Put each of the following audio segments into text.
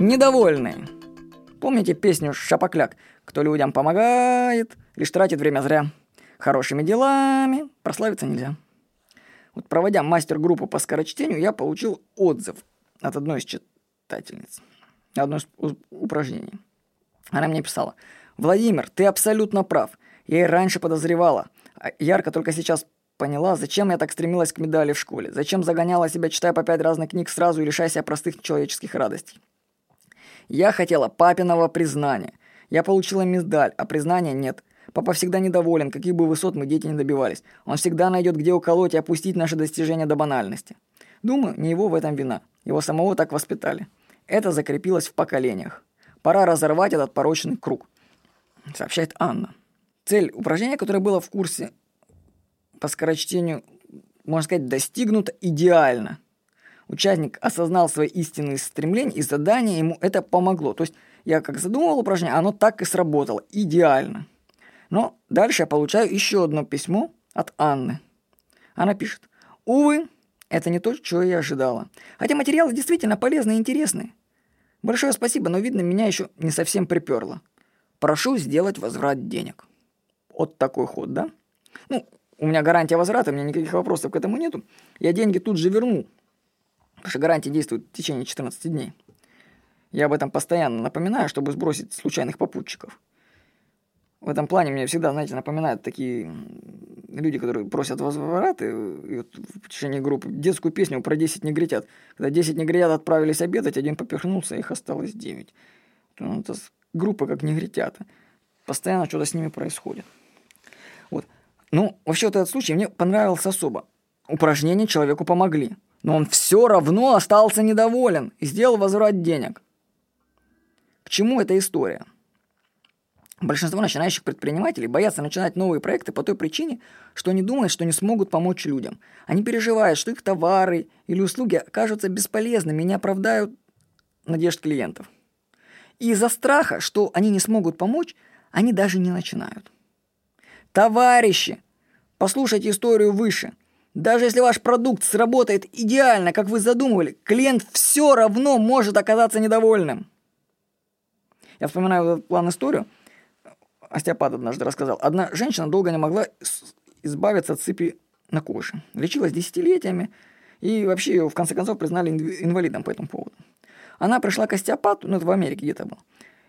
Недовольные. Помните песню «Шапокляк»? Кто людям помогает, лишь тратит время зря. Хорошими делами прославиться нельзя. Вот проводя мастер-группу по скорочтению, я получил отзыв от одной из читательниц. Одно из упражнений. Она мне писала, «Владимир, ты абсолютно прав. Я и раньше подозревала. А ярко только сейчас поняла, зачем я так стремилась к медали в школе. Зачем загоняла себя, читая по пять разных книг сразу и лишая себя простых человеческих радостей. Я хотела папиного признания. Я получила медаль, а признания нет. Папа всегда недоволен, каких бы высот мы дети не добивались. Он всегда найдет, где уколоть и опустить наши достижения до банальности. Думаю, не его в этом вина. Его самого так воспитали. Это закрепилось в поколениях. Пора разорвать этот порочный круг, сообщает Анна. Цель упражнения, которое было в курсе по скорочтению, можно сказать, достигнута идеально. Участник осознал свои истинные стремления, и задание ему это помогло. То есть я как задумывал упражнение, оно так и сработало. Идеально. Но дальше я получаю еще одно письмо от Анны. Она пишет. Увы, это не то, чего я ожидала. Хотя материалы действительно полезные и интересные. Большое спасибо, но, видно, меня еще не совсем приперло. Прошу сделать возврат денег. Вот такой ход, да? Ну, у меня гарантия возврата, у меня никаких вопросов к этому нету. Я деньги тут же верну. Потому что гарантия действует в течение 14 дней. Я об этом постоянно напоминаю, чтобы сбросить случайных попутчиков. В этом плане мне всегда, знаете, напоминают такие люди, которые просят возврат, и, и вот в течение группы детскую песню про 10 негритят. Когда 10 негритят отправились обедать, один поперхнулся, их осталось 9. Ну, это группа как негритята. Постоянно что-то с ними происходит. Вот. Ну, вообще вот этот случай мне понравился особо. Упражнения человеку помогли. Но он все равно остался недоволен и сделал возврат денег. К чему эта история? Большинство начинающих предпринимателей боятся начинать новые проекты по той причине, что они думают, что не смогут помочь людям. Они переживают, что их товары или услуги окажутся бесполезными и не оправдают надежд клиентов. И из-за страха, что они не смогут помочь, они даже не начинают. Товарищи, послушайте историю выше. Даже если ваш продукт сработает идеально, как вы задумывали, клиент все равно может оказаться недовольным. Я вспоминаю этот план историю – остеопат однажды рассказал. Одна женщина долго не могла избавиться от сыпи на коже. Лечилась десятилетиями, и вообще ее в конце концов признали инвалидом по этому поводу. Она пришла к остеопату, ну это в Америке где-то было.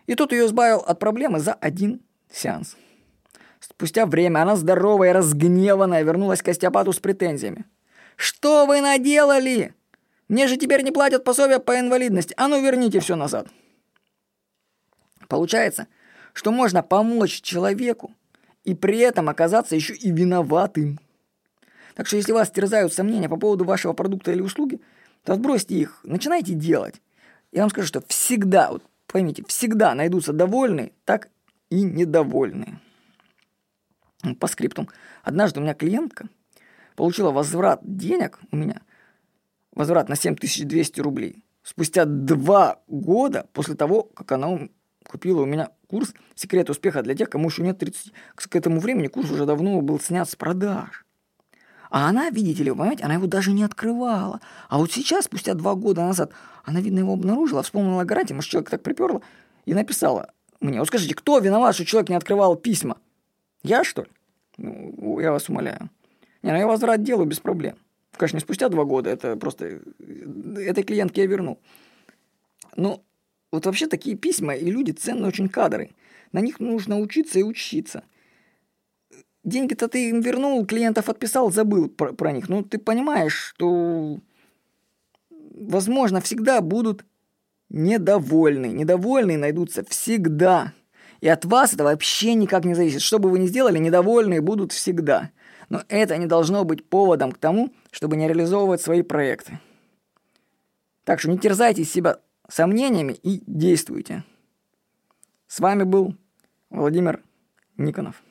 И тот ее избавил от проблемы за один сеанс. Спустя время она здоровая, разгневанная, вернулась к остеопату с претензиями. «Что вы наделали? Мне же теперь не платят пособия по инвалидности. А ну верните все назад». Получается, что можно помочь человеку и при этом оказаться еще и виноватым. Так что если вас терзают сомнения по поводу вашего продукта или услуги, то отбросьте их, начинайте делать. Я вам скажу, что всегда, вот поймите, всегда найдутся довольные, так и недовольные. По скрипту. Однажды у меня клиентка получила возврат денег у меня, возврат на 7200 рублей, спустя два года после того, как она купила у меня курс «Секрет успеха для тех, кому еще нет 30». К этому времени курс уже давно был снят с продаж. А она, видите ли, вы понимаете, она его даже не открывала. А вот сейчас, спустя два года назад, она, видно, его обнаружила, вспомнила о гарантии, может, человек так приперло, и написала мне, вот скажите, кто виноват, что человек не открывал письма? Я, что ли? Ну, я вас умоляю. Не, ну я возврат делаю без проблем. Конечно, не спустя два года, это просто... Этой клиентке я вернул. Ну, вот вообще такие письма и люди ценные очень кадры. На них нужно учиться и учиться. Деньги-то ты им вернул, клиентов отписал, забыл про, про них. Ну, ты понимаешь, что, возможно, всегда будут недовольны. Недовольные найдутся всегда. И от вас это вообще никак не зависит. Что бы вы ни сделали, недовольные будут всегда. Но это не должно быть поводом к тому, чтобы не реализовывать свои проекты. Так что не терзайте себя сомнениями и действуйте. С вами был Владимир Никонов.